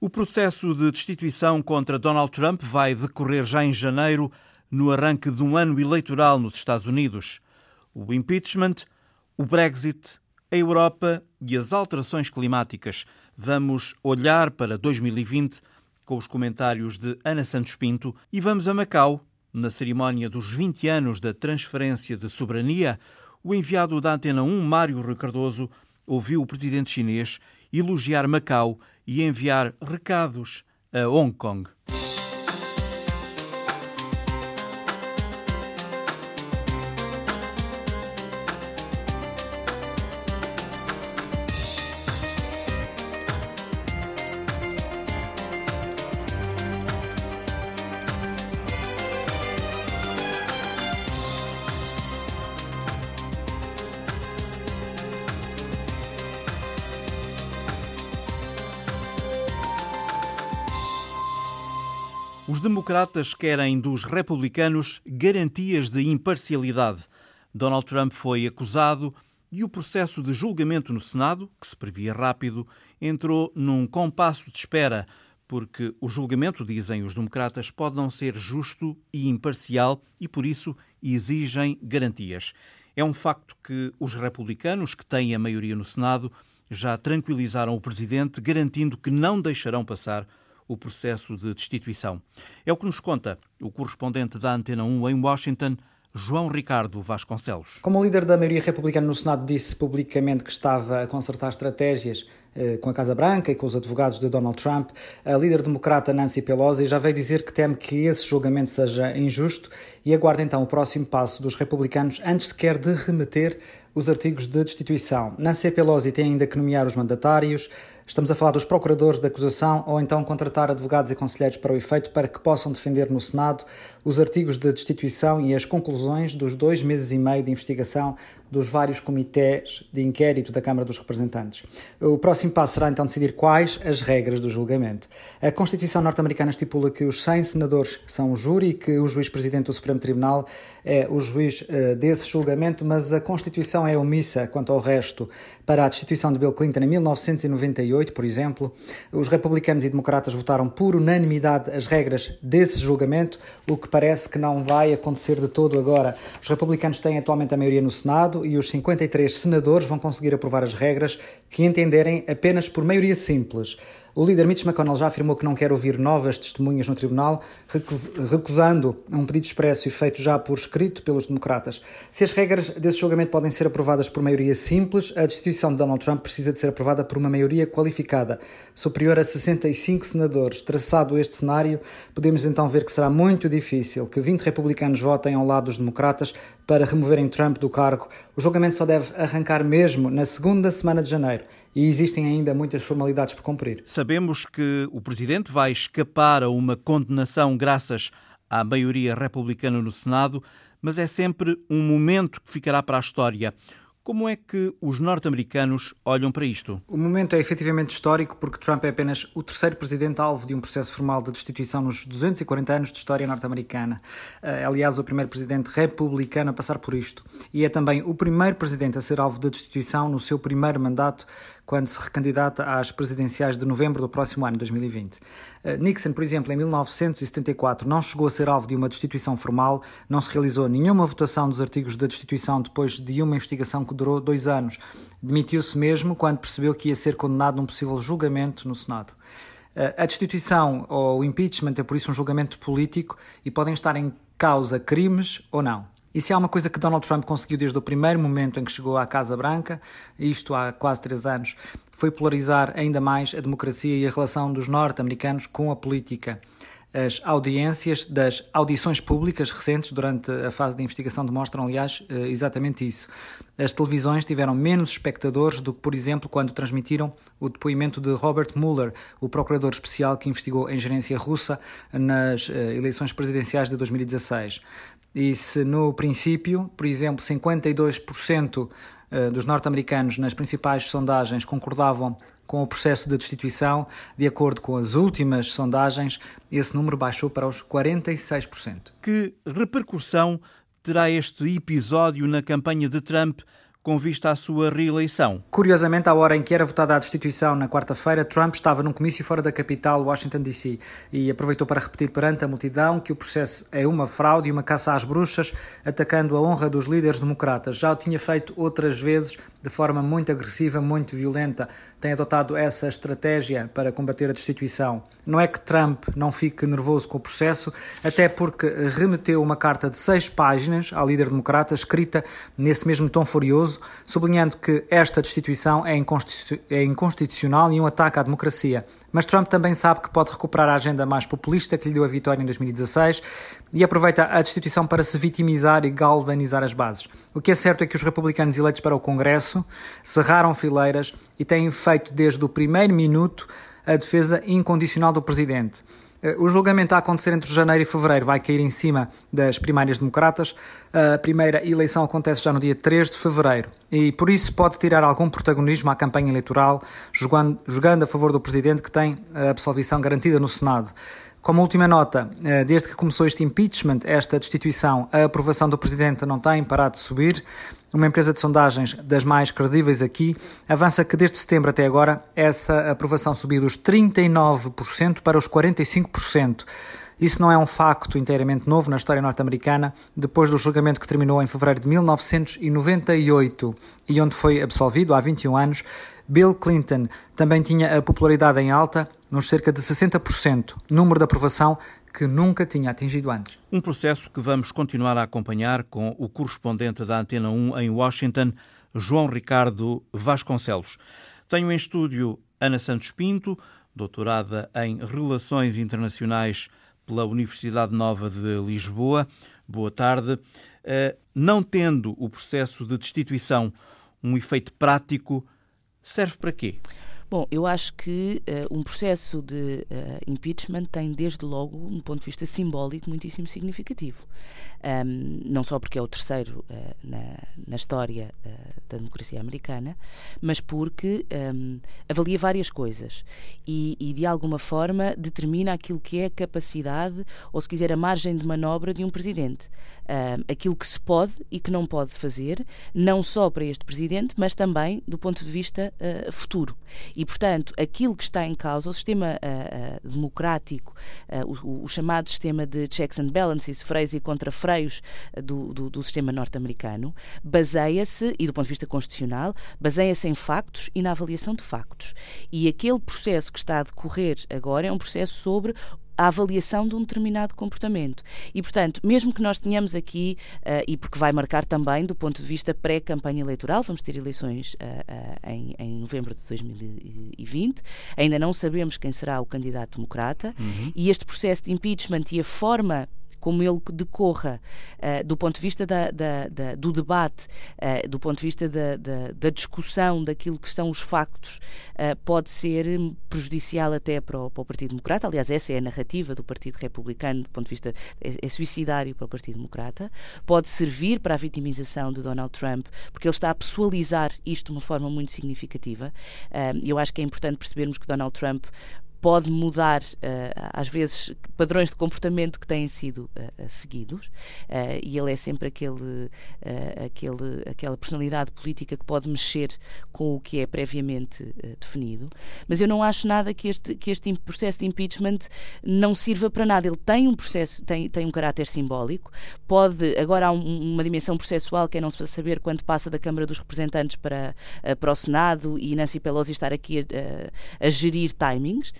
O processo de destituição contra Donald Trump vai decorrer já em janeiro, no arranque de um ano eleitoral nos Estados Unidos. O impeachment, o Brexit, a Europa e as alterações climáticas. Vamos olhar para 2020 com os comentários de Ana Santos Pinto e vamos a Macau, na cerimónia dos 20 anos da transferência de soberania. O enviado da Antena 1, Mário Ricardoso, ouviu o presidente chinês elogiar Macau e enviar recados a Hong Kong. Democratas querem dos republicanos garantias de imparcialidade. Donald Trump foi acusado e o processo de julgamento no Senado, que se previa rápido, entrou num compasso de espera, porque o julgamento, dizem os democratas, pode não ser justo e imparcial e, por isso, exigem garantias. É um facto que os republicanos, que têm a maioria no Senado, já tranquilizaram o presidente, garantindo que não deixarão passar o processo de destituição. É o que nos conta o correspondente da Antena 1 em Washington, João Ricardo Vasconcelos. Como o líder da maioria republicana no Senado disse publicamente que estava a consertar estratégias eh, com a Casa Branca e com os advogados de Donald Trump, a líder democrata Nancy Pelosi já veio dizer que teme que esse julgamento seja injusto e aguarda então o próximo passo dos republicanos antes sequer de remeter os artigos de destituição. Nancy Pelosi tem ainda que nomear os mandatários, Estamos a falar dos procuradores da acusação ou então contratar advogados e conselheiros para o efeito para que possam defender no Senado os artigos de destituição e as conclusões dos dois meses e meio de investigação dos vários comitês de inquérito da Câmara dos Representantes. O próximo passo será então decidir quais as regras do julgamento. A Constituição norte-americana estipula que os 100 senadores são o júri e que o juiz-presidente do Supremo Tribunal é o juiz uh, desse julgamento, mas a Constituição é omissa quanto ao resto. Para a destituição de Bill Clinton em 1998, por exemplo, os republicanos e democratas votaram por unanimidade as regras desse julgamento, o que parece que não vai acontecer de todo agora. Os republicanos têm atualmente a maioria no Senado e os 53 senadores vão conseguir aprovar as regras que entenderem apenas por maioria simples. O líder Mitch McConnell já afirmou que não quer ouvir novas testemunhas no tribunal, recusando um pedido expresso e feito já por escrito pelos democratas. Se as regras desse julgamento podem ser aprovadas por maioria simples, a destituição de Donald Trump precisa de ser aprovada por uma maioria qualificada, superior a 65 senadores. Traçado este cenário, podemos então ver que será muito difícil que 20 republicanos votem ao lado dos democratas para removerem Trump do cargo. O julgamento só deve arrancar mesmo na segunda semana de janeiro e existem ainda muitas formalidades por cumprir. Sabemos que o presidente vai escapar a uma condenação graças à maioria republicana no Senado, mas é sempre um momento que ficará para a história. Como é que os norte-americanos olham para isto? O momento é efetivamente histórico porque Trump é apenas o terceiro presidente alvo de um processo formal de destituição nos 240 anos de história norte-americana. É, aliás, o primeiro presidente republicano a passar por isto. E é também o primeiro presidente a ser alvo de destituição no seu primeiro mandato, quando se recandidata às presidenciais de novembro do próximo ano, 2020. Eh, Nixon, por exemplo, em 1974 não chegou a ser alvo de uma destituição formal, não se realizou nenhuma votação dos artigos da destituição depois de uma investigação que durou dois anos. Demitiu-se mesmo quando percebeu que ia ser condenado num possível julgamento no Senado. Eh, a destituição ou o impeachment é, por isso, um julgamento político e podem estar em causa crimes ou não. E se há uma coisa que Donald Trump conseguiu desde o primeiro momento em que chegou à Casa Branca, isto há quase três anos, foi polarizar ainda mais a democracia e a relação dos norte-americanos com a política. As audiências das audições públicas recentes durante a fase de investigação demonstram, aliás, eh, exatamente isso. As televisões tiveram menos espectadores do que, por exemplo, quando transmitiram o depoimento de Robert Mueller, o procurador especial que investigou a ingerência russa nas eh, eleições presidenciais de 2016. E se no princípio, por exemplo, 52% eh, dos norte-americanos nas principais sondagens concordavam com o processo de destituição, de acordo com as últimas sondagens, esse número baixou para os 46%. Que repercussão terá este episódio na campanha de Trump com vista à sua reeleição. Curiosamente, à hora em que era votada a destituição na quarta-feira, Trump estava num comício fora da capital, Washington DC, e aproveitou para repetir perante a multidão que o processo é uma fraude e uma caça às bruxas, atacando a honra dos líderes democratas. Já o tinha feito outras vezes de forma muito agressiva, muito violenta. Tem adotado essa estratégia para combater a destituição. Não é que Trump não fique nervoso com o processo, até porque remeteu uma carta de seis páginas ao líder democrata, escrita nesse mesmo tom furioso, sublinhando que esta destituição é, é inconstitucional e um ataque à democracia. Mas Trump também sabe que pode recuperar a agenda mais populista que lhe deu a vitória em 2016 e aproveita a destituição para se vitimizar e galvanizar as bases. O que é certo é que os republicanos eleitos para o Congresso cerraram fileiras e têm feito desde o primeiro minuto a defesa incondicional do presidente. Eh, o julgamento a acontecer entre janeiro e fevereiro vai cair em cima das primárias democratas. A primeira eleição acontece já no dia 3 de fevereiro e, por isso, pode tirar algum protagonismo à campanha eleitoral, jogando, jogando a favor do presidente, que tem a absolvição garantida no Senado. Como última nota, eh, desde que começou este impeachment, esta destituição, a aprovação do presidente não tem parado de subir. Uma empresa de sondagens das mais credíveis aqui avança que desde setembro até agora essa aprovação subiu dos 39% para os 45%. Isso não é um facto inteiramente novo na história norte-americana, depois do julgamento que terminou em fevereiro de 1998 e onde foi absolvido há 21 anos. Bill Clinton também tinha a popularidade em alta, nos cerca de 60%, número de aprovação que nunca tinha atingido antes. Um processo que vamos continuar a acompanhar com o correspondente da Antena 1 em Washington, João Ricardo Vasconcelos. Tenho em estúdio Ana Santos Pinto, doutorada em Relações Internacionais pela Universidade Nova de Lisboa. Boa tarde. Eh, não tendo o processo de destituição um efeito prático, serve para quê? Bom, eu acho que uh, um processo de uh, impeachment tem, desde logo, um ponto de vista simbólico muitíssimo significativo. Um, não só porque é o terceiro uh, na, na, história da democracia americana, mas porque um, avalia várias coisas e, e, de alguma forma, determina aquilo que é a capacidade, ou se quiser, a margem de manobra de um presidente. Um, aquilo que se pode e que não pode fazer, não só para este presidente, mas também do ponto de vista futuro. E, portanto, aquilo que está em causa, o sistema uh, uh, democrático, uh, o, o, chamado sistema de checks and balances, freios e contrafreios do, do, do sistema norte-americano, baseia-se, e do ponto de vista constitucional, baseia-se em factos e na avaliação de factos. E aquele processo que está a decorrer agora é um processo sobre a avaliação de um determinado comportamento. E, portanto, mesmo que nós tenhamos aqui, uh, e porque vai marcar também do ponto de vista pré-campanha eleitoral, vamos ter eleições uh, uh, em, em, novembro de 2020, ainda não sabemos quem será o candidato democrata, uhum. e este processo de impeachment e a forma como ele decorra uh, do ponto de vista da, da, da, do debate, uh, do ponto de vista da, discussão daquilo que são os factos, uh, pode ser prejudicial até para o, para o, Partido Democrata. Aliás, essa é a narrativa do Partido Republicano, do ponto de vista. é, é suicidário para o Partido Democrata. Pode servir para a vitimização de Donald Trump, porque ele está a pessoalizar isto de uma forma muito significativa. E eu acho que é importante percebermos que Donald Trump pode mudar, uh, às vezes, padrões de comportamento que têm sido uh, seguidos, uh, e ele é sempre aquele, aquele, aquela personalidade política que pode mexer com o que é previamente definido. Mas eu não acho nada que este, que este processo de impeachment não sirva para nada. Ele tem um processo, tem, tem um caráter simbólico, pode, agora há um, uma dimensão processual que é não se saber quando passa da Câmara dos Representantes para, para o Senado e Nancy Pelosi estar aqui a, a gerir timings.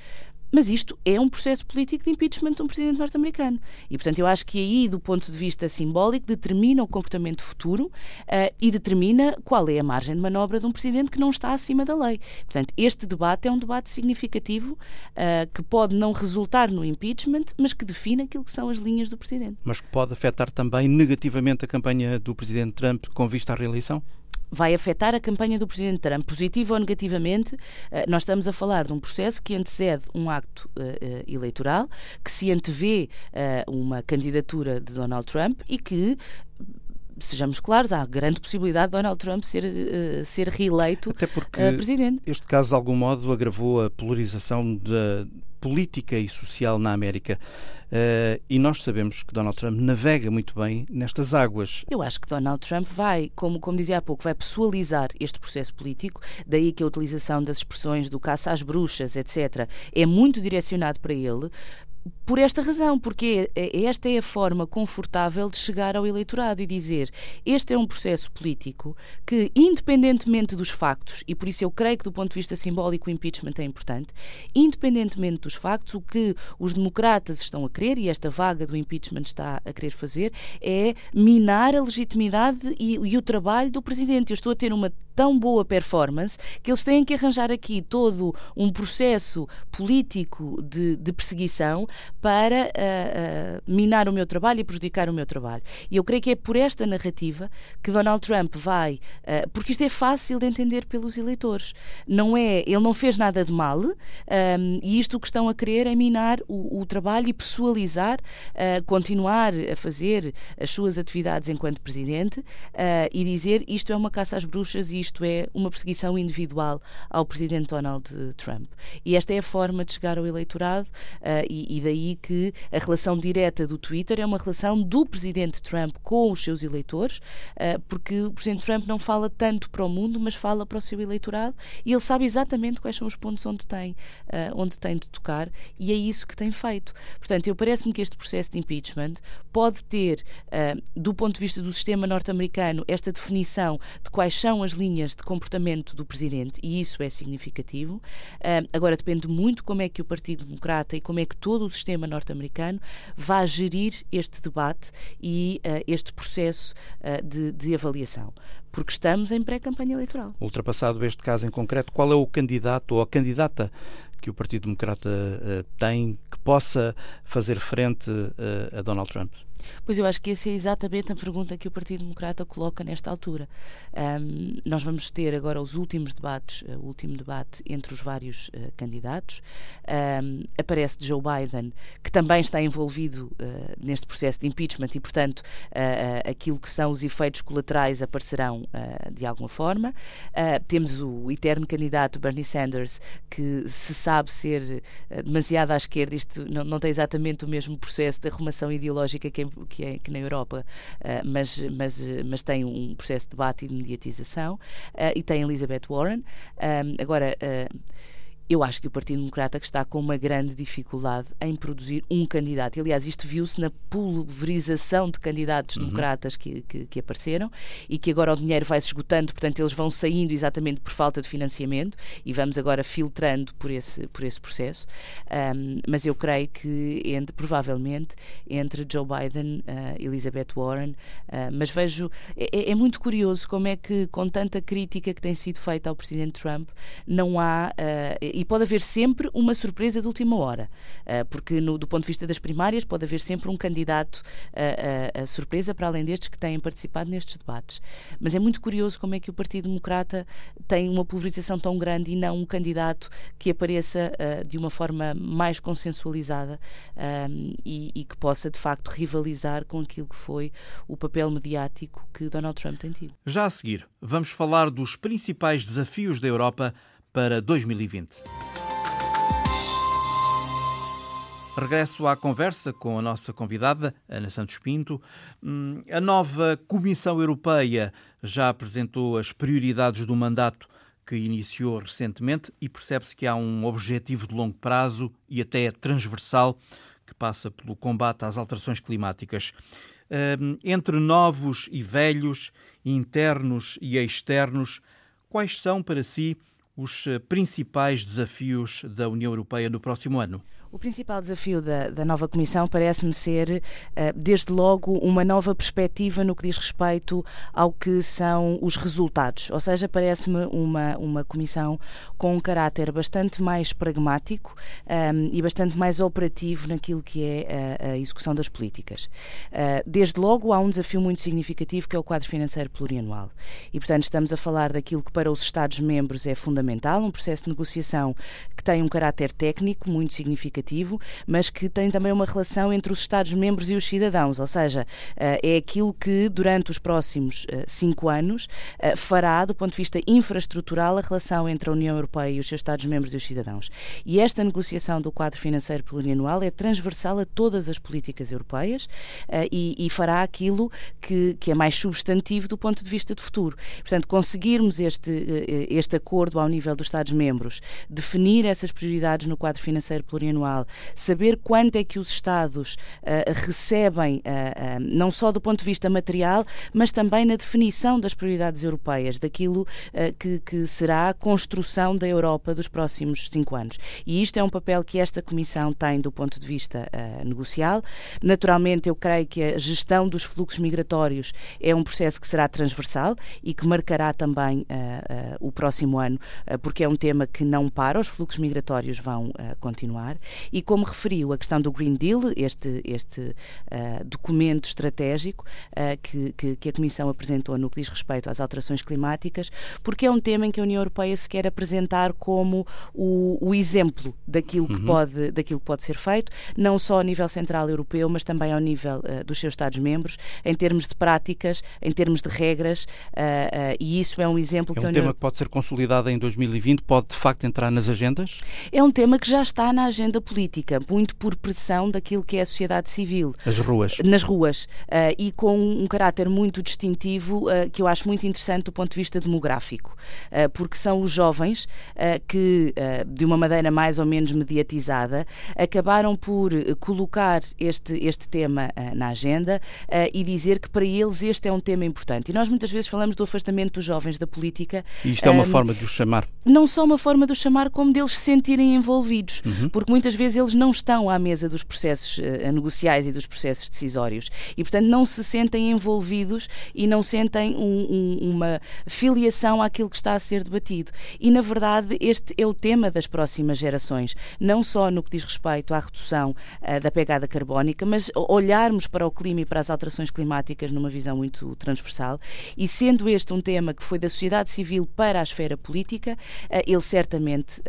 Mas isto é um processo político de impeachment de um presidente norte-americano. E, portanto, eu acho que aí, do ponto de vista simbólico, determina o comportamento futuro uh, e determina qual é a margem de manobra de um presidente que não está acima da lei. Portanto, este debate é um debate significativo uh, que pode não resultar no impeachment, mas que define aquilo que são as linhas do presidente. Mas pode afetar também negativamente a campanha do presidente Trump com vista à reeleição? Vai afetar a campanha do Presidente Trump, positivo ou negativamente, eh, nós estamos a falar de um processo que antecede um acto uh, eleitoral, que se antevê uh, uma candidatura de Donald Trump e que sejamos claros, há grande possibilidade de Donald Trump ser, uh, ser reeleito Até porque uh, presidente. Este caso, de algum modo, agravou a polarização de, política e social na América. Uh, e nós sabemos que Donald Trump navega muito bem nestas águas. Eu acho que Donald Trump vai, como, como dizia há pouco, vai pessoalizar este processo político, daí que a utilização das expressões do caça às bruxas, etc., é muito direcionado para ele, por esta razão, porque é, é, esta é a forma confortável de chegar ao eleitorado e dizer este é um processo político que, independentemente dos factos, e por isso eu creio que do ponto de vista simbólico o impeachment é importante, independentemente dos factos, o que os democratas estão a querer, e esta vaga do impeachment está a querer fazer, é minar a legitimidade e, e o trabalho do presidente. Eu estou a ter uma tão boa performance que eles têm que arranjar aqui todo um processo político de, de perseguição para uh, uh, minar o meu trabalho e prejudicar o meu trabalho. E eu creio que é por esta narrativa que Donald Trump vai, uh, porque isto é fácil de entender pelos eleitores. Não é, ele não fez nada de mal um, e isto o que estão a querer é minar o, o trabalho e pessoalizar, continuar a fazer as suas atividades enquanto presidente e dizer isto é uma caça às bruxas e isto é uma perseguição individual ao presidente Donald Trump. E esta é a forma de chegar ao eleitorado uh, e, e, daí que a relação direta do Twitter é uma relação do presidente Trump com os seus eleitores, uh, porque o presidente Trump não fala tanto para o mundo, mas fala para o seu eleitorado e ele sabe exatamente quais são os pontos onde tem, uh, onde tem de tocar e é isso que tem feito. Portanto, eu parece-me que este processo de impeachment pode ter, do ponto de vista do sistema norte-americano, esta definição de quais são as linhas de comportamento do presidente e isso é significativo. Agora depende muito como é que o Partido Democrata e como é que todo o sistema norte-americano vai gerir este debate e uh, este processo uh, de, de avaliação porque estamos em pré-campanha eleitoral. Ultrapassado este caso em concreto, qual é o candidato ou a candidata que o Partido Democrata uh, tem que possa fazer frente uh, a Donald Trump? Pois eu acho que essa é exatamente a pergunta que o Partido Democrata coloca nesta altura. Um, nós vamos ter agora os últimos debates, uh, o último debate entre os vários uh, candidatos. Um, aparece Joe Biden, que também está envolvido uh, neste processo de impeachment e, portanto, aquilo que são os efeitos colaterais aparecerão de alguma forma. temos o eterno candidato Bernie Sanders, que se sabe ser demasiado à esquerda, isto não, não tem exatamente o mesmo processo de arrumação ideológica que é que, é, que na Europa, uh, mas, mas, mas tem um processo de debate e de mediatização, uh, e tem Elizabeth Warren. agora eu acho que o Partido Democrata está com uma grande dificuldade em produzir um candidato. Aliás, isto viu-se na pulverização de candidatos uhum. democratas que, que, que, apareceram e que agora o dinheiro vai se esgotando, portanto, eles vão saindo exatamente por falta de financiamento e vamos agora filtrando por esse, por esse processo. Um, mas eu creio que, entre, provavelmente, entre Joe Biden, uh, Elizabeth Warren, uh, mas vejo, é, é, é muito curioso como é que, com tanta crítica que tem sido feita ao Presidente Trump, não há. Uh, e pode haver sempre uma surpresa de última hora, uh, porque no, do ponto de vista das primárias pode haver sempre um candidato a, a, a, surpresa para além destes que têm participado nestes debates. Mas é muito curioso como é que o Partido Democrata tem uma pulverização tão grande e não um candidato que apareça uh, de uma forma mais consensualizada e, e que possa de facto rivalizar com aquilo que foi o papel mediático que Donald Trump tem tido. Já a seguir, vamos falar dos principais desafios da Europa para 2020. Regresso à conversa com a nossa convidada, Ana Santos Pinto. Hum, a nova Comissão Europeia já apresentou as prioridades do mandato que iniciou recentemente e percebe-se que há um objetivo de longo prazo e até transversal que passa pelo combate às alterações climáticas. Hum, entre novos e velhos, internos e externos, quais são para si os eh, principais desafios da União Europeia no próximo ano? O principal desafio da, da nova Comissão parece-me ser, uh, desde logo, uma nova perspectiva no que diz respeito ao que são os resultados. Ou seja, parece-me uma, uma Comissão com um caráter bastante mais pragmático um, ehm, e bastante mais operativo naquilo que é a, a execução das políticas. Uh, desde logo, há um desafio muito significativo que é o quadro financeiro plurianual. E, portanto, estamos a falar daquilo que para os Estados-membros é fundamental, um processo de negociação que tem um caráter técnico muito significativo significativo, mas que tem também uma relação entre os Estados-membros e os cidadãos, ou seja, é aquilo que durante os próximos cinco anos fará, do ponto de vista infraestrutural, a relação entre a União Europeia e os seus Estados-membros e os cidadãos. E esta negociação do quadro financeiro plurianual é transversal a todas as políticas europeias e, e fará aquilo que, que é mais substantivo do ponto de vista de futuro. Portanto, conseguirmos este, este acordo ao nível dos Estados-membros, definir essas prioridades no quadro financeiro plurianual, saber quanto é que os Estados uh, recebem, uh, uh, não só do ponto de vista material, mas também na definição das prioridades europeias, daquilo que, que, será a construção da Europa dos próximos cinco anos. E isto é um papel que esta Comissão tem do ponto de vista negocial. Naturalmente, eu creio que a gestão dos fluxos migratórios é um processo que será transversal e que marcará também o próximo ano, porque é um tema que não para, os fluxos migratórios vão continuar. E como referiu, a questão do Green Deal, este, este uh, documento estratégico uh, que, que, que, a Comissão apresentou no que diz respeito às alterações climáticas, porque é um tema em que a União Europeia se quer apresentar como o, o exemplo daquilo que, uhum. pode, daquilo que pode ser feito, não só a nível central europeu, mas também ao nível uh, dos seus Estados-membros, em termos de práticas, em termos de regras, e isso é um exemplo é que um a União... tema que pode ser consolidado em 2020, pode de facto entrar nas agendas? É um tema que já está na agenda política, muito por pressão daquilo que é a sociedade civil. As ruas. Nas ruas. Uh, e com um caráter muito distintivo uh, que eu acho muito interessante do ponto de vista demográfico. Uh, porque são os jovens que, de uma maneira mais ou menos mediatizada, acabaram por colocar este, este tema na agenda e dizer que para eles este é um tema importante. E nós muitas vezes falamos do afastamento dos jovens da política. E isto é uma forma de os chamar. Não só uma forma de os chamar, como deles se sentirem envolvidos. Uhum. Porque muitas vezes eles não estão à mesa dos processos uh, negociais e dos processos decisórios e, portanto, não se sentem envolvidos e não sentem um, um, uma filiação àquilo que está a ser debatido. E, na verdade, este é o tema das próximas gerações, não só no que diz respeito à redução uh, da pegada carbónica, mas olharmos para o clima e para as alterações climáticas numa visão muito transversal. E sendo este um tema que foi da sociedade civil para a esfera política, uh, ele certamente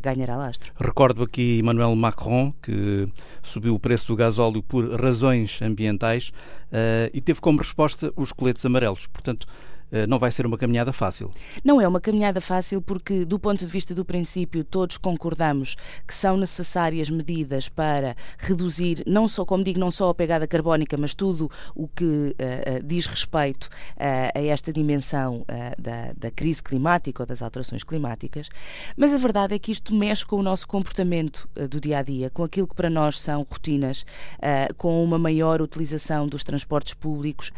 ganhará lastro. Recordo aqui Emmanuel Macron, que subiu o preço do gasóleo por razões ambientais uh, e teve como resposta os coletes amarelos. Portanto, eh, não vai ser uma caminhada fácil. Não é uma caminhada fácil porque, do ponto de vista do princípio, todos concordamos que são necessárias medidas para reduzir, não só, como digo, não só a pegada carbónica, mas tudo o que uh, diz respeito uh, a esta dimensão uh, da, da, crise climática ou das alterações climáticas. Mas a verdade é que isto mexe com o nosso comportamento do dia a dia, com aquilo que para nós são rotinas, com uma maior utilização dos transportes públicos.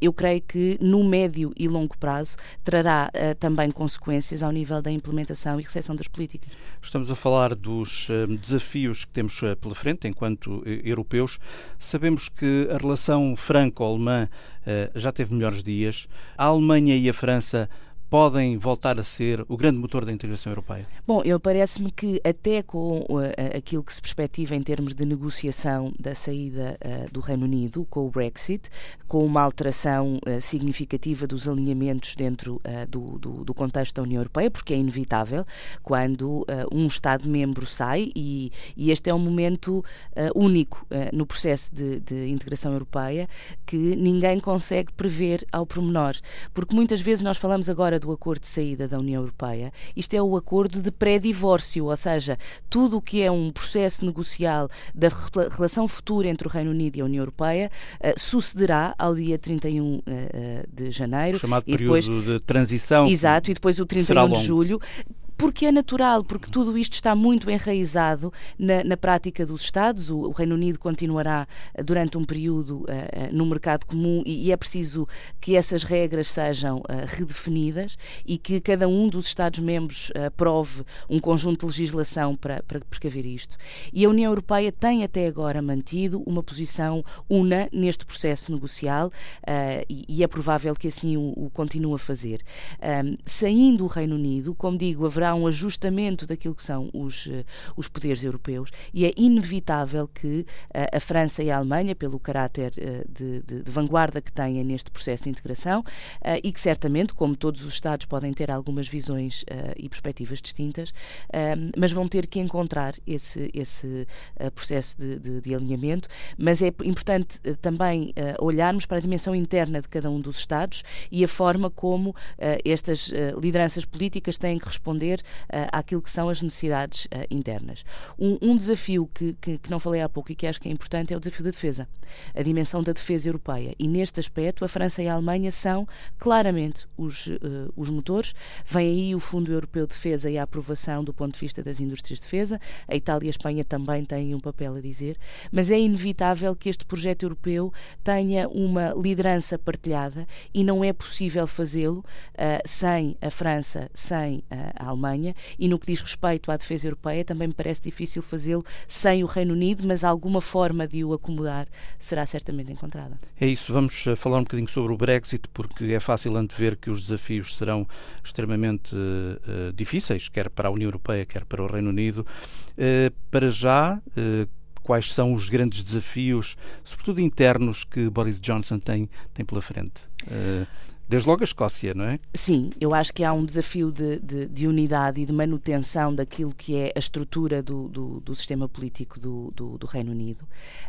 eu creio que no médio e longo prazo trará uh, também consequências ao nível da implementação e recepção das políticas. Estamos a falar dos uh, desafios que temos uh, pela frente enquanto europeus. Sabemos que a relação franco-alemã já teve melhores dias. A Alemanha e a França podem voltar a ser o grande motor da integração europeia? Bom, eu parece-me que até com uh, aquilo que se perspectiva em termos de negociação da saída uh, do Reino Unido com o Brexit, com uma alteração uh, significativa dos alinhamentos dentro do, do, do, contexto da União Europeia, porque é inevitável quando um Estado-membro sai e, e, este é um momento único no processo de, de integração europeia que ninguém consegue prever ao pormenor, porque muitas vezes nós falamos agora do acordo de saída da União Europeia, isto é o acordo de pré-divórcio, ou seja, tudo o que é um processo negocial da relação futura entre o Reino Unido e a União Europeia uh, sucederá ao dia 31 uh, eh, de janeiro. O chamado e período depois, de transição. Exato, e depois o 31 de julho porque é natural, porque tudo isto está muito enraizado na, na prática dos Estados. O, o, Reino Unido continuará eh, durante um período uh, no mercado comum e, e, é preciso que essas regras sejam uh, redefinidas e que cada um dos Estados-membros aprove um conjunto de legislação para, para precaver isto. E a União Europeia tem até agora mantido uma posição una neste processo negocial e, e, é provável que assim o, o continue a fazer. Um, saindo o Reino Unido, como digo, haverá há um ajustamento daquilo que são os, os poderes europeus e é inevitável que a França e a Alemanha, pelo caráter de, de, de vanguarda que têm neste processo de integração, e que certamente, como todos os Estados, podem ter algumas visões e perspectivas distintas, mas vão ter que encontrar esse, esse processo de, de, de alinhamento. Mas é importante também olharmos para a dimensão interna de cada um dos Estados e a forma como estas lideranças políticas têm que responder uh, àquilo que são as necessidades internas. Um, um desafio que, que, que, não falei há pouco e que acho que é importante é o desafio da defesa, a dimensão da defesa europeia. E neste aspecto, a França e a Alemanha são claramente os, os motores. Vem aí o Fundo Europeu de Defesa e a aprovação do ponto de vista das indústrias de defesa. A Itália e a Espanha também têm um papel a dizer, mas é inevitável que este projeto europeu tenha uma liderança partilhada e não é possível fazê-lo uh, sem a França, sem uh, a Alemanha, e no que diz respeito à defesa europeia, também me parece difícil fazê-lo sem o Reino Unido, mas alguma forma de o acomodar será certamente encontrada. É isso, vamos eh, falar um bocadinho sobre o Brexit, porque é fácil antever que os desafios serão extremamente uh, difíceis, quer para a União Europeia, quer para o Reino Unido. para já, quais são os grandes desafios, sobretudo internos, que Boris Johnson tem, tem pela frente? Uh, Desde logo a Escócia, não é? Sim, eu acho que há um desafio de, de, de unidade e de manutenção daquilo que é a estrutura do, do, do sistema político do, do Reino Unido.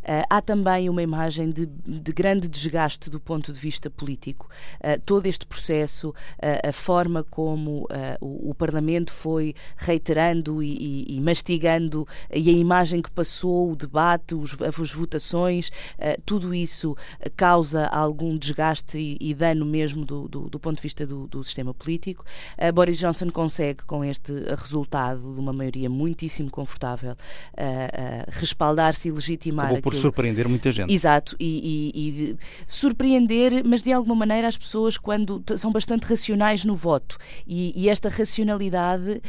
Uh, há também uma imagem de, de, grande desgaste do ponto de vista político. Uh, todo este processo, uh, a forma como o, o, Parlamento foi reiterando e, e, e, mastigando e a imagem que passou, o debate, os, as votações, tudo isso causa algum desgaste e, e dano mesmo do, do, do ponto de vista do, do sistema político. Uh, Boris Johnson consegue, com este resultado de uma maioria muitíssimo confortável, uh, uh, respaldar-se e legitimar. Acabou por aquilo. surpreender muita gente. Exato, e, e, e, surpreender, mas de alguma maneira as pessoas quando são bastante racionais no voto. E, e esta racionalidade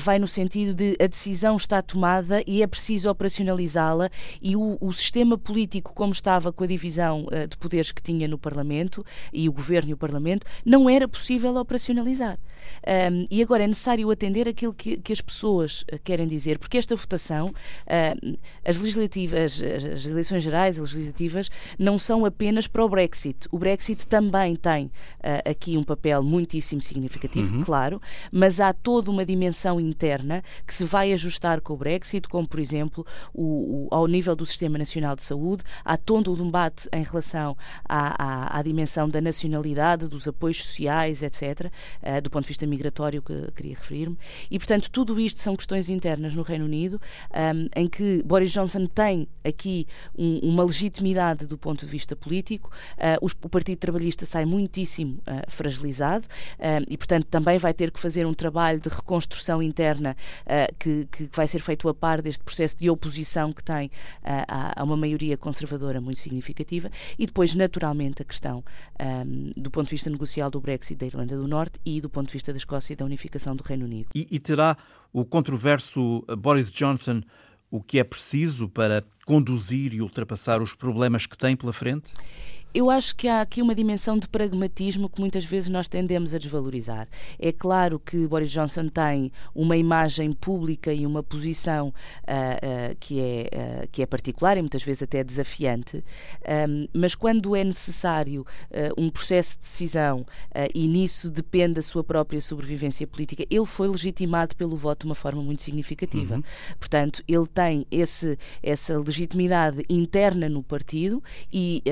vai no sentido de a decisão está tomada e é preciso operacionalizá-la e o, o sistema político como estava com a divisão de poderes que tinha no Parlamento e o governo e o Parlamento Parlamento, não era possível operacionalizar. Um, e agora é necessário atender aquilo que, que, as pessoas eh, querem dizer, porque esta votação, uh, as legislativas, as eleições gerais, as legislativas, não são apenas para o Brexit. O Brexit também tem uh, aqui um papel muitíssimo significativo, uhum. claro, mas há toda uma dimensão interna que se vai ajustar com o Brexit, como, por exemplo, o, o, ao nível do Sistema Nacional de Saúde, há todo um debate em relação à, à, à dimensão da nacionalidade dos apoios sociais, etc., eh, do ponto de vista migratório que queria referir-me. E, portanto, tudo isto são questões internas no Reino Unido, ehm, em que Boris Johnson tem aqui um, uma legitimidade do ponto de vista político, os, o Partido Trabalhista sai muitíssimo uh, fragilizado ehm, e, portanto, também vai ter que fazer um trabalho de reconstrução interna que, que, vai ser feito a par deste processo de oposição que tem a, uma maioria conservadora muito significativa e depois, naturalmente, a questão ehm, do ponto de vista negocial do Brexit da Irlanda do Norte e do ponto de vista da Escócia e da unificação do Reino Unido. E, e terá o controverso Boris Johnson o que é preciso para conduzir e ultrapassar os problemas que tem pela frente? Eu acho que há aqui uma dimensão de pragmatismo que muitas vezes nós tendemos a desvalorizar. É claro que Boris Johnson tem uma imagem pública e uma posição uh, uh, que, é, uh, que é particular e muitas vezes até desafiante, um, mas quando é necessário um processo de decisão e nisso depende da sua própria sobrevivência política, ele foi legitimado pelo voto de uma forma muito significativa. Uhum. Portanto, ele tem esse, essa legitimidade interna no partido e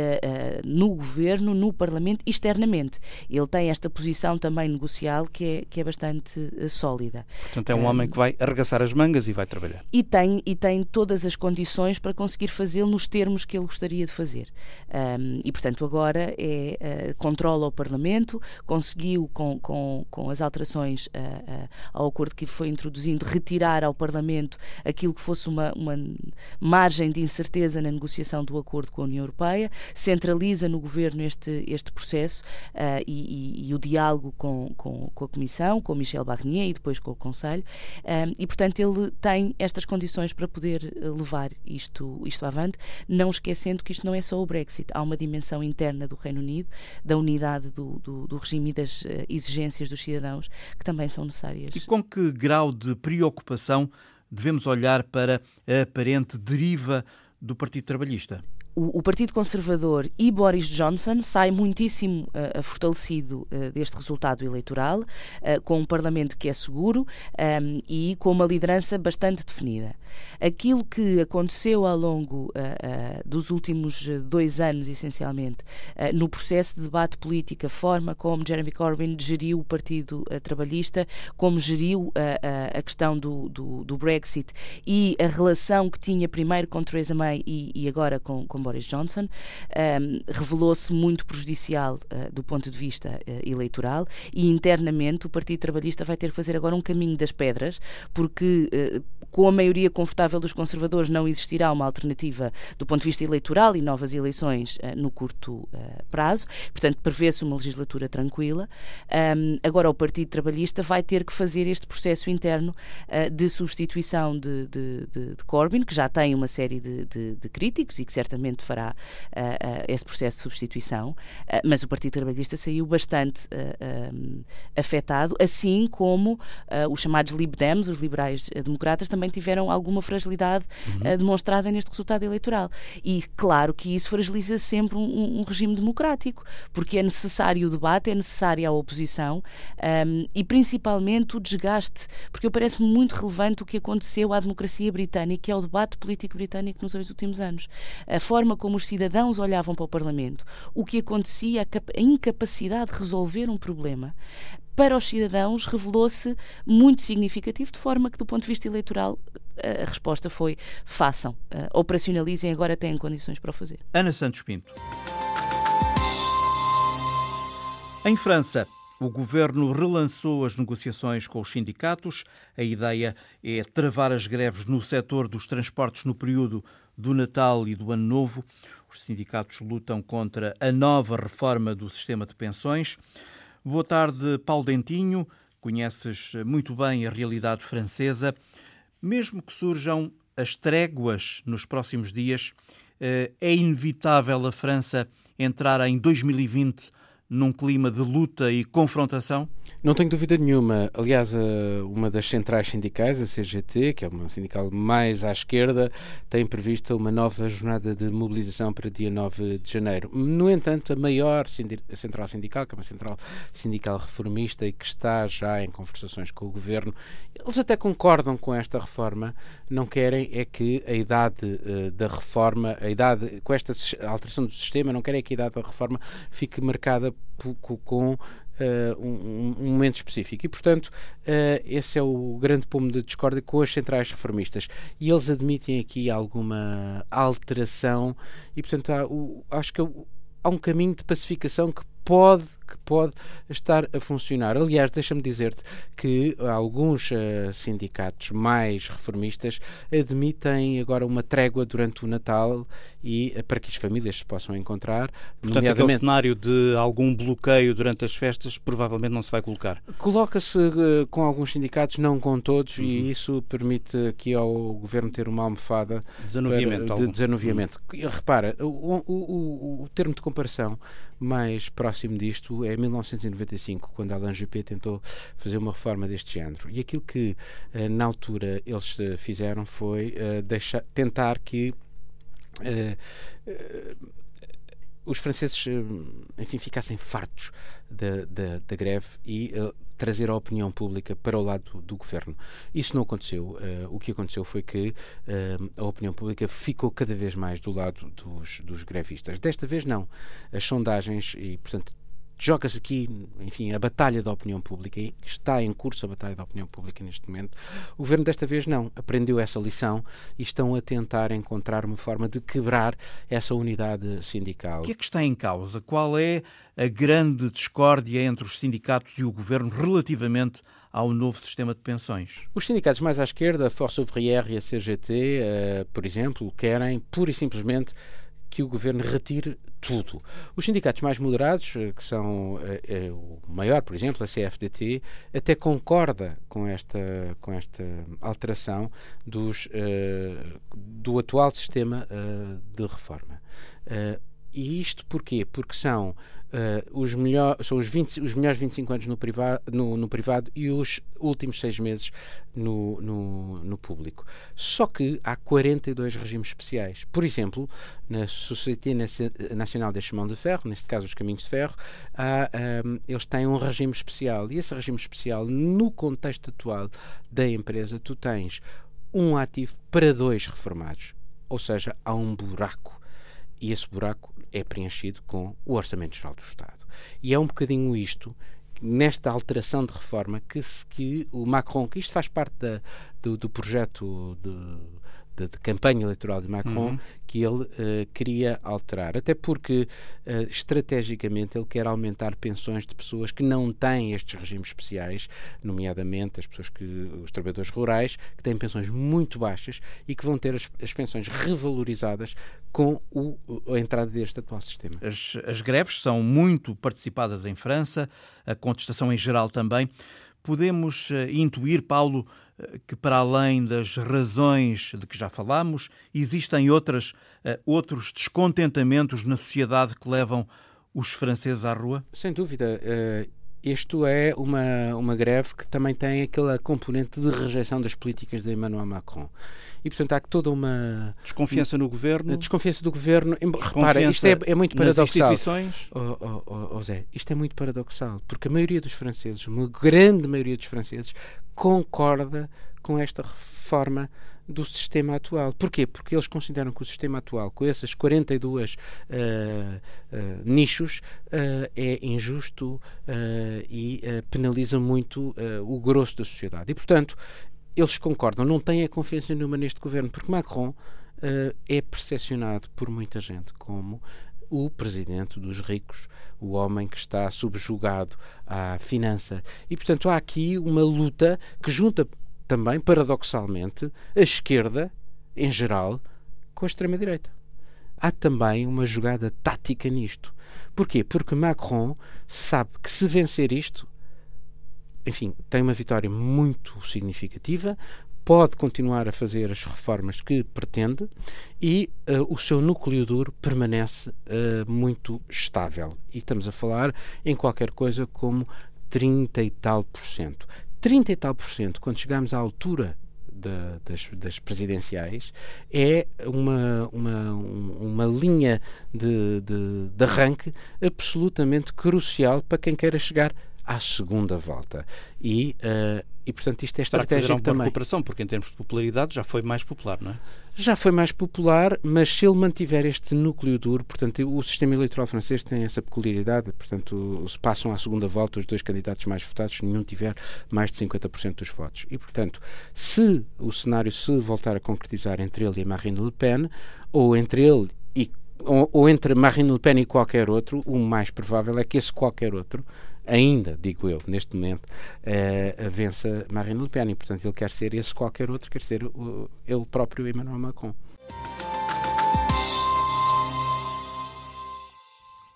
no governo, no Parlamento, externamente. Ele tem esta posição também negocial que é, que é bastante uh, sólida. Portanto, é um um homem que vai arregaçar as mangas e vai trabalhar. E tem, e tem todas as condições para conseguir fazê-lo nos termos que ele gostaria de fazer. Um, e, portanto, agora é, uh, controla o Parlamento, conseguiu, com, com, com as alterações uh, ao acordo que foi introduzindo, retirar ao Parlamento aquilo que fosse uma, uma margem de incerteza na negociação do acordo com a União Europeia, centraliza no governo este, este processo uh, e, e, e, o diálogo com, com, com, a Comissão, com Michel Barnier e depois com o Conselho, um, e portanto ele tem estas condições para poder levar isto, isto avante, não esquecendo que isto não é só o Brexit, há uma dimensão interna do Reino Unido, da unidade do, do, do regime e das exigências dos cidadãos que também são necessárias. E com que grau de preocupação devemos olhar para a aparente deriva do Partido Trabalhista? O, Partido Conservador e Boris Johnson saem muitíssimo uh, fortalecido uh, deste resultado eleitoral, uh, com um Parlamento que é seguro um, e com uma liderança bastante definida. Aquilo que aconteceu ao longo dos últimos dois anos, essencialmente, no processo de debate político, a forma como Jeremy Corbyn geriu o Partido Trabalhista, como geriu a questão do, do, do, Brexit e a relação que tinha primeiro com Theresa May e, e agora com, com Boris Johnson, um, revelou-se muito prejudicial uh, do ponto de vista uh, eleitoral e internamente o Partido Trabalhista vai ter que fazer agora um caminho das pedras, porque uh, com a maioria confortável dos conservadores não existirá uma alternativa. Do ponto de vista eleitoral e novas eleições no curto prazo, portanto prevê-se uma legislatura tranquila. Agora o Partido Trabalhista vai ter que fazer este processo interno de substituição de, de, de, de, Corbyn, que já tem uma série de, de críticos e que certamente fará esse processo de substituição, mas o Partido Trabalhista saiu bastante afetado, assim como os chamados Lib Dems, os liberais democratas, também tiveram alguma fragilidade uhum. demonstrada neste resultado eleitoral. E claro que isso fragiliza sempre um, um, regime democrático, porque é necessário o debate, é necessária a oposição um, e principalmente o desgaste, porque eu parece-me muito relevante o que aconteceu à democracia britânica, que é o debate político britânico nos últimos anos. A forma forma como os cidadãos olhavam para o Parlamento, o que acontecia, a incapacidade de resolver um problema, para os cidadãos revelou-se muito significativo, de forma que, do ponto de vista eleitoral, a resposta foi: façam, uh, operacionalizem, agora têm condições para o fazer. Ana Santos Pinto. Em França, o governo relançou as negociações com os sindicatos. A ideia é travar as greves no setor dos transportes no período do Natal e do Ano Novo. Os sindicatos lutam contra a nova reforma do sistema de pensões. Boa tarde, Paulo Dentinho. Conheces muito bem a realidade francesa. Mesmo que surjam as tréguas nos próximos dias, eh, é inevitável a França entrar em 2020 num clima de luta e confrontação? Não tenho dúvida nenhuma. Aliás, uma das centrais sindicais, a CGT, que é uma sindical mais à esquerda, tem prevista uma nova jornada de mobilização para dia 9 de janeiro. No entanto, a maior central sindical, que é uma central sindical reformista e que está já em conversações com o governo, eles até concordam com esta reforma, não querem é que a idade uh, da reforma, a idade, com esta alteração do sistema, não querem que a idade da reforma fique marcada com Uh, um, um, momento específico. E, portanto, uh, esse é o grande pomo de discórdia com as centrais reformistas. E eles admitem aqui alguma alteração, e, portanto, há, o, acho que há um caminho de pacificação que pode que pode estar a funcionar. Aliás, deixa-me dizer-te que alguns uh, sindicatos mais reformistas admitem agora uma trégua durante o Natal e uh, para que as famílias se possam encontrar. Portanto, nomeadamente... aquele cenário de algum bloqueio durante as festas provavelmente não se vai colocar. Coloca-se uh, com alguns sindicatos, não com todos, uhum. e isso permite aqui ao governo ter uma almofada desanuviamento, para, de desanuviamento. Uhum. Repara, o, o, o, o termo de comparação mais próximo disto é 1995, quando Alain Juppé tentou fazer uma reforma deste género. E aquilo que, eh, na altura, eles eh, fizeram foi eh, deixar, tentar que os franceses, enfim, ficassem fartos da, da, da greve e uh, trazer a opinião pública para o lado do, do governo. Isso não aconteceu. Uh, o que aconteceu foi que uh, a opinião pública ficou cada vez mais do lado dos, dos grevistas. Desta vez não. As sondagens, e portanto joga-se aqui, enfim, a batalha da opinião pública, e está em curso a batalha da opinião pública neste momento. O governo desta vez não, aprendeu essa lição e estão a tentar encontrar uma forma de quebrar essa unidade sindical. O que é que está em causa? Qual é a grande discórdia entre os sindicatos e o governo relativamente ao novo sistema de pensões? Os sindicatos mais à esquerda, a Força Ouvrière e a CGT, uh, eh, por exemplo, querem pura e simplesmente que o governo retire tudo. Os sindicatos mais moderados, eh, que são é, o maior, por exemplo, a CFDT, até concorda com esta, com esta alteração dos, do atual sistema de reforma. E isto porquê? Porque são Uh, os, melhor, são os, 20, os melhores 25 anos no, priva, no, no privado e os últimos seis meses no, no, no, público. Só que há 42 regimes especiais. Por exemplo, na Société Nacional des Chemins de Ferro, neste caso os Caminhos de Ferro, há, um, ah, eles têm um regime especial. E esse regime especial, no contexto atual da empresa, tu tens um ativo para dois reformados. Ou seja, há um buraco. E esse buraco é preenchido com o Orçamento Geral do Estado. E é um bocadinho isto nesta alteração de reforma que, que o Macron, que isto faz parte da, do, do projeto de de, de campanha eleitoral de Macron uhum. que ele uh, queria alterar. Até porque, uh, estrategicamente, ele quer aumentar pensões de pessoas que não têm estes regimes especiais, nomeadamente as pessoas que, os trabalhadores rurais, que têm pensões muito baixas e que vão ter as, as pensões revalorizadas com o, a entrada deste atual sistema. As, as greves são muito participadas em França, a contestação em geral também. Podemos uh, intuir, Paulo, que, para além das razões de que já falamos, existem outras, eh, outros descontentamentos na sociedade que levam os franceses à rua? Sem dúvida. Isto é uma, uma greve que também tem aquela componente de rejeição das políticas de Emmanuel Macron. E, portanto, há toda uma... Desconfiança no governo? Desconfiança do governo. Repara, isto é, é muito paradoxal. instituições? Oh, oh, oh, oh, Zé, isto é muito paradoxal, porque a maioria dos franceses, uma grande maioria dos franceses, concorda com esta reforma do sistema atual. Porquê? Porque eles consideram que o sistema atual, com essas 42 uh, uh, nichos, uh, é injusto uh, e uh, penaliza muito o grosso da sociedade. E, portanto, eles concordam, não têm a confiança nenhuma neste governo, porque Macron é percepcionado por muita gente como o presidente dos ricos, o homem que está subjugado à finança. E, portanto, há aqui uma luta que junta também, paradoxalmente, a esquerda, em geral, com a extrema-direita. Há também uma jogada tática nisto. Porquê? Porque Macron sabe que se vencer isto, enfim, tem uma vitória muito significativa, pode continuar a fazer as reformas que pretende e uh, o seu núcleo duro permanece uh, muito estável. E estamos a falar em qualquer coisa como 30 e tal por cento. 30 e tal por cento, quando chegamos à altura das, das, presidenciais, é uma, uma, uma linha de, de, de arranque absolutamente crucial para quem queira chegar à segunda volta. E, uh, e portanto, isto é estratégico também. recuperação, porque em termos de popularidade já foi mais popular, não é? Já foi mais popular, mas se ele mantiver este núcleo duro, portanto, o sistema eleitoral francês tem essa peculiaridade, portanto, se passam à segunda volta os dois candidatos mais votados, nenhum tiver mais de 50% dos votos. E, portanto, se o cenário se voltar a concretizar entre ele e Marine Le Pen, ou entre ele e ou, ou entre Marine Le Pen e qualquer outro, o mais provável é que esse qualquer outro ainda, digo eu, neste momento, uh, vença Marine Le Pen. E, portanto, ele quer ser esse qualquer outro, quer ser o, ele próprio Emmanuel Macron.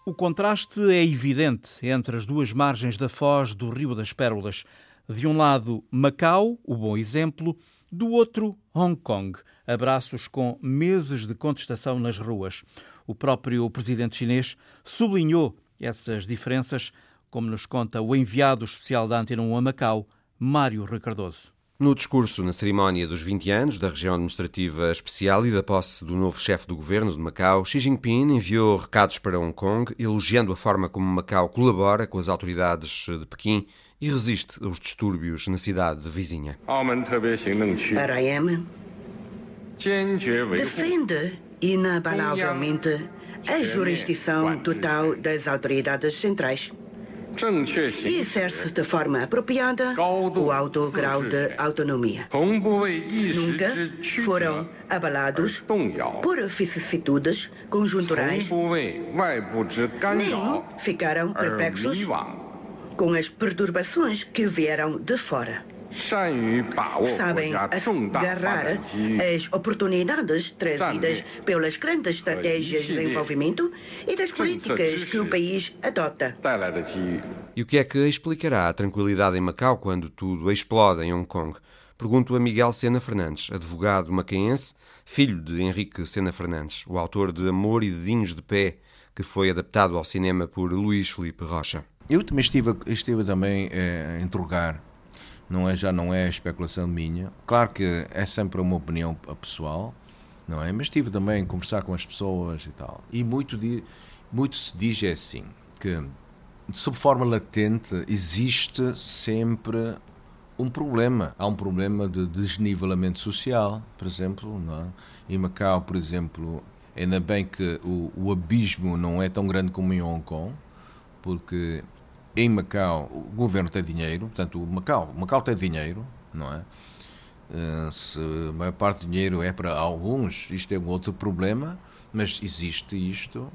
O contraste é evidente entre as duas margens da foz do Rio das Pérolas. De um lado, Macau, o bom exemplo, do outro, Hong Kong, abraços com meses de contestação nas ruas. O próprio presidente chinês sublinhou essas diferenças como nos conta o enviado especial da Antena 1 a Macau, Mário Ricardoso. No discurso na cerimónia dos 20 anos da região administrativa especial e da posse do novo chefe do governo de Macau, Xi Jinping enviou recados para Hong Kong, elogiando a forma como Macau colabora com as autoridades de Pequim e resiste aos distúrbios na cidade vizinha. RM defende inabalavelmente a jurisdição total das autoridades centrais e exerce de forma apropriada o alto grau de autonomia. Nunca foram abalados por vicissitudes conjunturais, nem ficaram perplexos com as perturbações que vieram de fora. Sabem agarrar as oportunidades trazidas pelas grandes estratégias de desenvolvimento e das políticas que o país adota. E o que é que explicará a tranquilidade em Macau quando tudo explode em Hong Kong? Pergunto a Miguel Sena Fernandes, advogado macaense, filho de Henrique Sena Fernandes, o autor de Amor e Dedinhos de Pé, que foi adaptado ao cinema por Luís Felipe Rocha. Eu também estive, estive também eh, a interrogar não é, já não é especulação minha. Claro que é sempre uma opinião pessoal, não é? Mas tive também a conversar com as pessoas e tal. E muito, muito se diz é assim, que sob forma latente existe sempre um problema. Há um problema de desnivelamento social, por exemplo. Não é? Em Macau, por exemplo, ainda bem que o, o abismo não é tão grande como em Hong Kong, porque em Macau o governo tem dinheiro, portanto, Macau, Macau tem dinheiro, não é? Eh, se a maior parte do dinheiro é para alguns, isto é um outro problema, mas existe isto.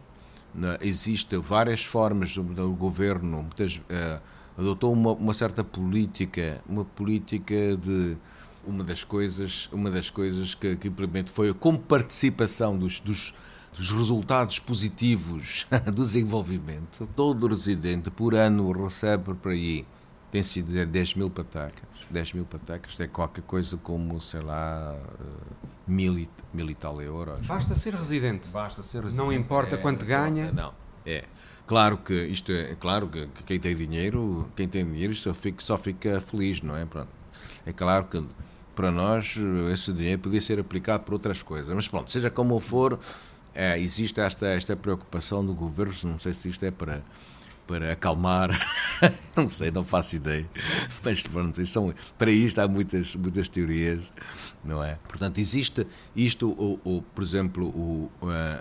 É? Existem várias formas do governo, muitas, uh, adotou uma, uma, certa política, uma política de uma das coisas, uma das coisas que, que implementou foi a comparticipação dos, dos dos resultados positivos do desenvolvimento, todo residente por ano recebe por aí, tem sido 10 mil patacas. 10 mil patacas é qualquer coisa como, sei lá, eh, mil e, mil e tal euros. Basta ser residente. Basta ser residente. Não importa é, quanto ganha. Não, é. Claro que isto é, claro que, quem tem dinheiro, quem tem dinheiro só fica, só fica feliz, não é? Pronto. É claro que para nós esse dinheiro podia ser aplicado por outras coisas, mas pronto, seja como for, é, existe esta, esta preocupação do governo, não sei se isto é para, para acalmar, não sei, não faço ideia, mas pronto, são, para isto há muitas, muitas teorias, não é? Portanto, existe isto, o, o por exemplo, o,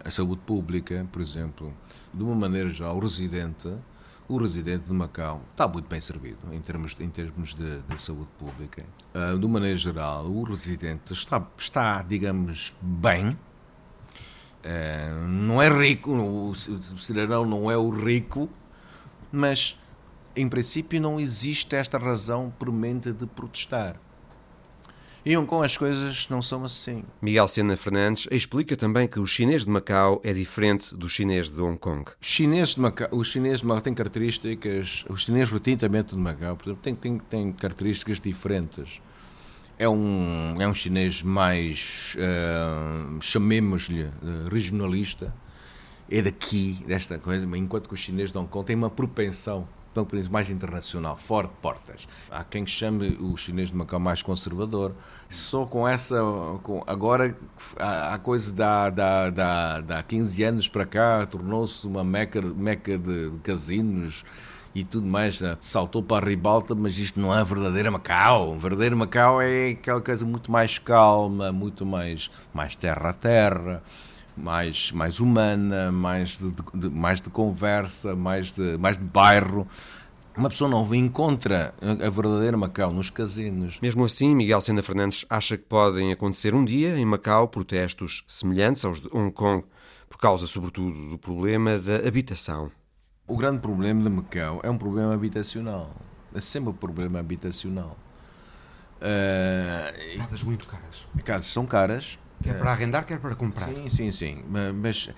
a saúde pública, por exemplo, de uma maneira geral, o residente, o residente de Macau está muito bem servido em termos, em termos de, de saúde pública. Uh, de uma maneira geral, o residente está, está digamos, bem, é, não é rico, o, cidadão não é o rico, mas em princípio não existe esta razão premente de protestar. Em Hong Kong as coisas não são assim. Miguel Sena Fernandes explica também que o chinês de Macau é diferente do chinês de Hong Kong. O chinês de Macau, o chinês de Macau tem características, o chinês retintamente de Macau, por exemplo, tem, tem, tem características diferentes é um, é um chinês mais, uh, chamemos-lhe, uh, regionalista, é daqui, desta coisa, enquanto que o chinês de Hong Kong tem uma propensão mais internacional, fora de portas. Há quem chame o chinês de Macau mais conservador. Só com essa. Com, agora, a, coisa da, da, da, da 15 anos para cá tornou-se uma meca, meca de casinos e tudo mais, né? saltou para a ribalta, mas isto não é verdadeira Macau. O verdadeiro Macau é aquela coisa muito mais calma, muito mais, mais terra a terra, mais, mais humana, mais de, de, mais de conversa, mais de, mais de bairro uma pessoa não encontra a verdadeira Macau nos casinos. Mesmo assim, Miguel Sena Fernandes acha que podem acontecer um dia em Macau protestos semelhantes aos de Hong Kong, por causa, sobretudo, do problema da habitação. O grande problema de Macau é um problema habitacional. É sempre um problema habitacional. Uh, casas muito caras. Casas são caras. Quer para arrendar, quer para comprar. Sim, sim, sim. Mas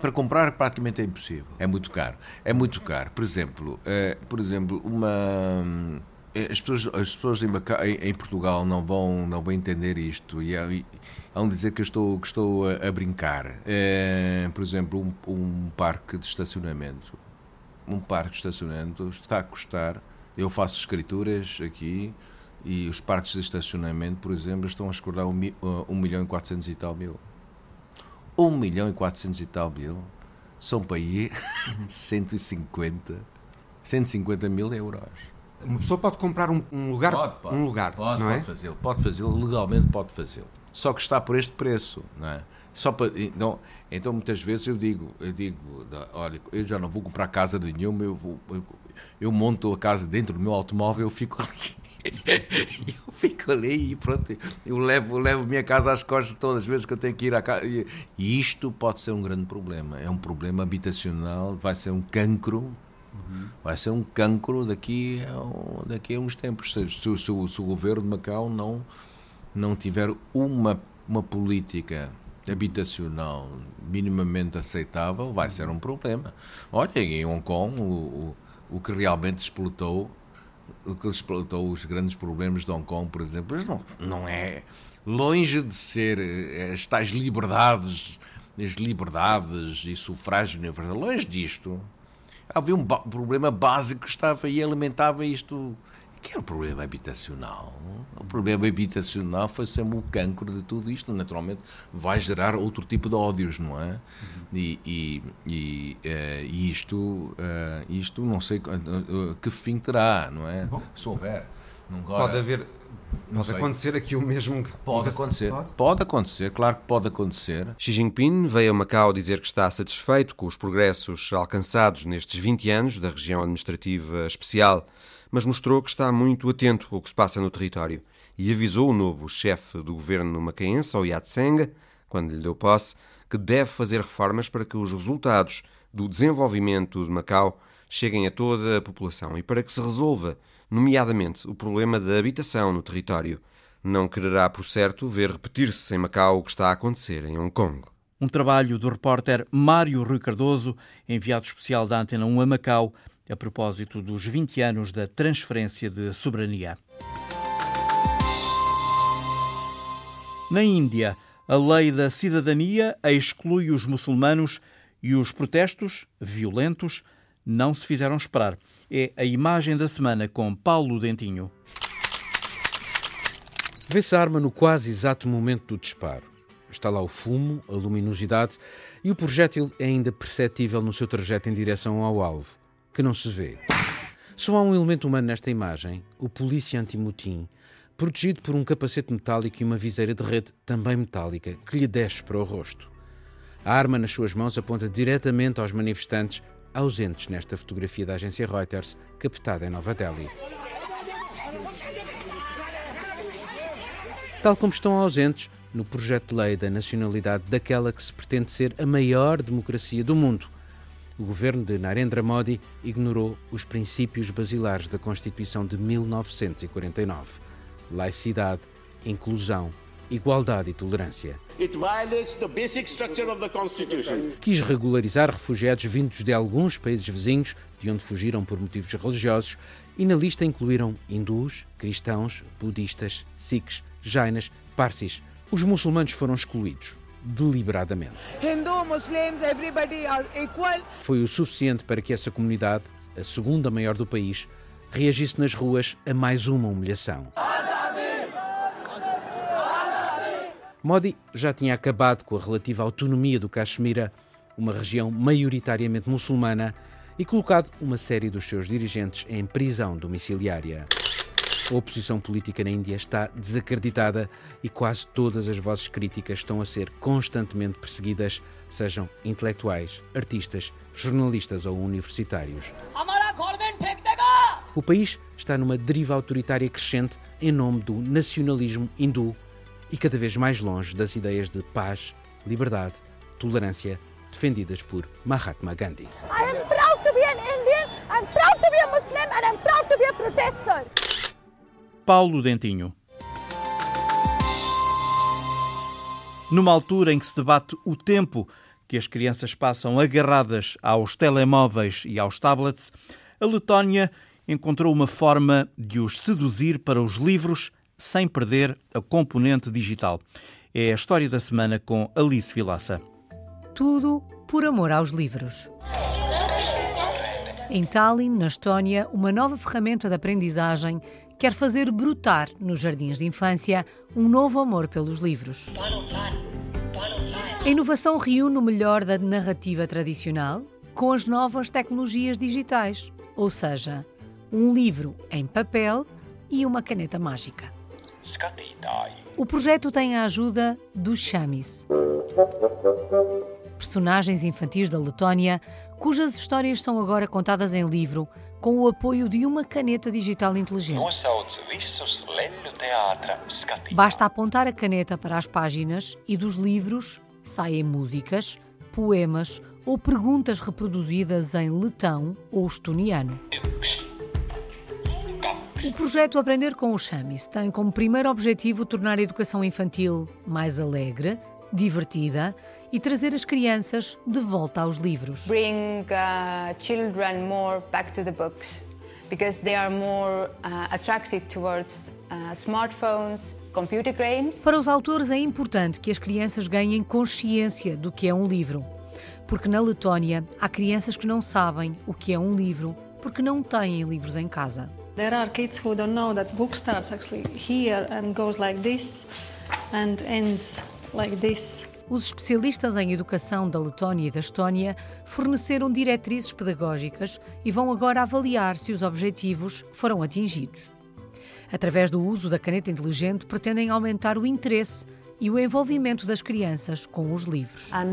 para comprar praticamente é impossível. É muito caro. É muito caro. Por exemplo, uh, por exemplo, uma as pessoas, as pessoas em, em, Portugal não vão, não vão entender isto e, e vão dizer que eu estou, que estou a, a brincar. Uh, por exemplo, um, um parque de estacionamento um parque de estacionamento está a custar. Eu faço escrituras aqui e os parques de estacionamento, por exemplo, estão a escordar 1 um, um milhão e 400 e tal mil. 1 milhão e 400 e tal mil são para aí 150, 150 mil euros. Uma pessoa pode comprar um, um lugar, pode, pode, um lugar, pode, não pode é? Fazê-lo, pode fazê-lo, legalmente pode fazê-lo. Só que está por este preço, não é? Só para, então, então, muitas vezes eu digo, eu digo, olha, eu já não vou comprar casa nenhuma, eu, vou, eu, eu monto a casa dentro do meu automóvel, eu fico ali. eu fico ali e pronto, eu levo, levo minha casa às costas todas as vezes que eu tenho que ir à casa. E isto pode ser um grande problema. É um problema habitacional, vai ser um cancro Uhum. Vai ser um cancro daqui a, daqui a uns tempos. Se, se, se, se o governo de Macau não, não tiver uma, uma política habitacional minimamente aceitável, vai ser um problema. Olha, em Hong Kong, o, o, o que realmente explotou o que explotou os grandes problemas de Hong Kong, por exemplo, não, não é longe de ser eh, as tais liberdades, as liberdades e sufrágio universal, longe disto. Havia um problema básico que estava e alimentava isto que é o problema habitacional. O problema habitacional foi sempre o cancro de tudo isto. Naturalmente, vai gerar outro tipo de ódios, não é? E, e, e, uh, isto, uh, isto não sei uh, que fim terá, não é? Bom, Se houver. Agora, pode haver. Pode acontecer aqui o mesmo. Pode acontecer. Pode? pode acontecer, claro que pode acontecer. Xi Jinping veio a Macau dizer que está satisfeito com os progressos alcançados nestes 20 anos da região administrativa especial mas mostrou que está muito atento ao que se passa no território e avisou o novo chefe do governo macaense, ao Yatseng, quando lhe deu posse, que deve fazer reformas para que os resultados do desenvolvimento de Macau cheguem a toda a população e para que se resolva, nomeadamente, o problema da habitação no território. Não quererá, por certo, ver repetir-se em Macau o que está a acontecer em Hong Kong. Um trabalho do repórter Mário Rui Cardoso, enviado especial da Antena 1 a Macau, a propósito dos 20 anos da transferência de soberania. Na Índia, a lei da cidadania exclui os muçulmanos e os protestos, violentos, não se fizeram esperar. É a imagem da semana com Paulo Dentinho. Vê-se a arma no quase exato momento do disparo. Está lá o fumo, a luminosidade e o projétil é ainda perceptível no seu trajeto em direção ao alvo que não se vê. Só há um elemento humano nesta imagem, o polícia anti-motim, protegido por um capacete metálico e uma viseira de rede também metálica que lhe desce para o rosto. A arma nas suas mãos aponta diretamente aos manifestantes ausentes nesta fotografia da agência Reuters, captada em Nova Delhi. Tal como estão ausentes no projeto de lei da nacionalidade daquela que se pretende ser a maior democracia do mundo – o governo de Narendra Modi ignorou os princípios basilares da Constituição de 1949: laicidade, inclusão, igualdade e tolerância. Quis regularizar refugiados vindos de alguns países vizinhos, de onde fugiram por motivos religiosos, e na lista incluíram hindus, cristãos, budistas, sikhs, jainas, parsis. Os muçulmanos foram excluídos deliberadamente. Hindu, Muslims, everybody are equal. Foi o suficiente para que essa comunidade, a segunda maior do país, reagisse nas ruas a mais uma humilhação. Modi já tinha acabado com a relativa autonomia do Caxemira, uma região maioritariamente muçulmana, e colocado uma série dos seus dirigentes em prisão domiciliária. A oposição política na Índia está desacreditada e quase todas as vozes críticas estão a ser constantemente perseguidas, sejam intelectuais, artistas, jornalistas ou universitários. O país está numa deriva autoritária crescente em nome do nacionalismo hindu e cada vez mais longe das ideias de paz, liberdade, tolerância defendidas por Mahatma Gandhi. I am proud to be an Indian, I'm proud to be a Muslim and I'm proud to be a protester. Paulo Dentinho. Numa altura em que se debate o tempo que as crianças passam agarradas aos telemóveis e aos tablets, a Letónia encontrou uma forma de os seduzir para os livros sem perder a componente digital. É a história da semana com Alice Vilaça. Tudo por amor aos livros. Em Tallinn, na Estónia, uma nova ferramenta de aprendizagem quer fazer brotar nos jardins de infância um novo amor pelos livros. A inovação reúne o melhor da narrativa tradicional com as novas tecnologias digitais, ou seja, um livro em papel e uma caneta mágica. O projeto tem a ajuda dos Chamis, personagens infantis da Letónia cujas histórias são agora contadas em livro com o apoio de uma caneta digital inteligente. Basta apontar a caneta para as páginas e dos livros saem músicas, poemas ou perguntas reproduzidas em letão ou estoniano. O projeto Aprender com o Chamis tem como primeiro objetivo tornar a educação infantil mais alegre, divertida e trazer as crianças de volta aos livros. Bring uh, children more back to the books because they are more uh, attracted towards uh, smartphones, computer games. Para os autores é importante que as crianças ganhem consciência do que é um livro, porque na Letónia há crianças que não sabem o que é um livro porque não têm livros em casa. There are kids who don't know that book starts actually here and goes like this and ends like this. Os especialistas em educação da Letónia e da Estónia forneceram diretrizes pedagógicas e vão agora avaliar se os objetivos foram atingidos. Através do uso da caneta inteligente, pretendem aumentar o interesse e o envolvimento das crianças com os livros. Uh,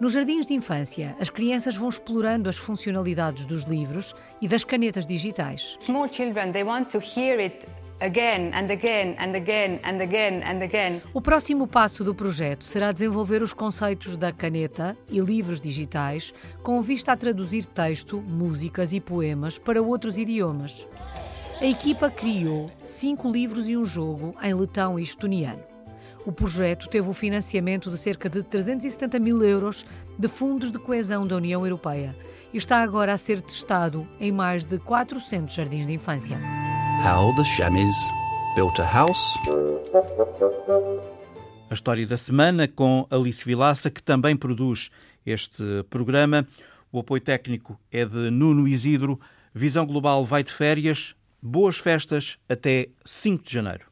Nos jardins de infância, as crianças vão explorando as funcionalidades dos livros e das canetas digitais. Small children, they want to hear it again and again and again and again and again. O próximo passo do projeto será desenvolver os conceitos da caneta e livros digitais com vista a traduzir texto, músicas e poemas para outros idiomas. A equipa criou cinco livros e um jogo em letão e estoniano. O projeto teve o financiamento de cerca de 370 mil euros de fundos de coesão da União Europeia e está agora a ser testado em mais de 400 jardins de infância. How the Chamis Built a House. A história da semana com Alice Vilaça, que também produz este programa. O apoio técnico é de Nuno Isidro. Visão Global vai de férias. Boas festas até 5 de janeiro.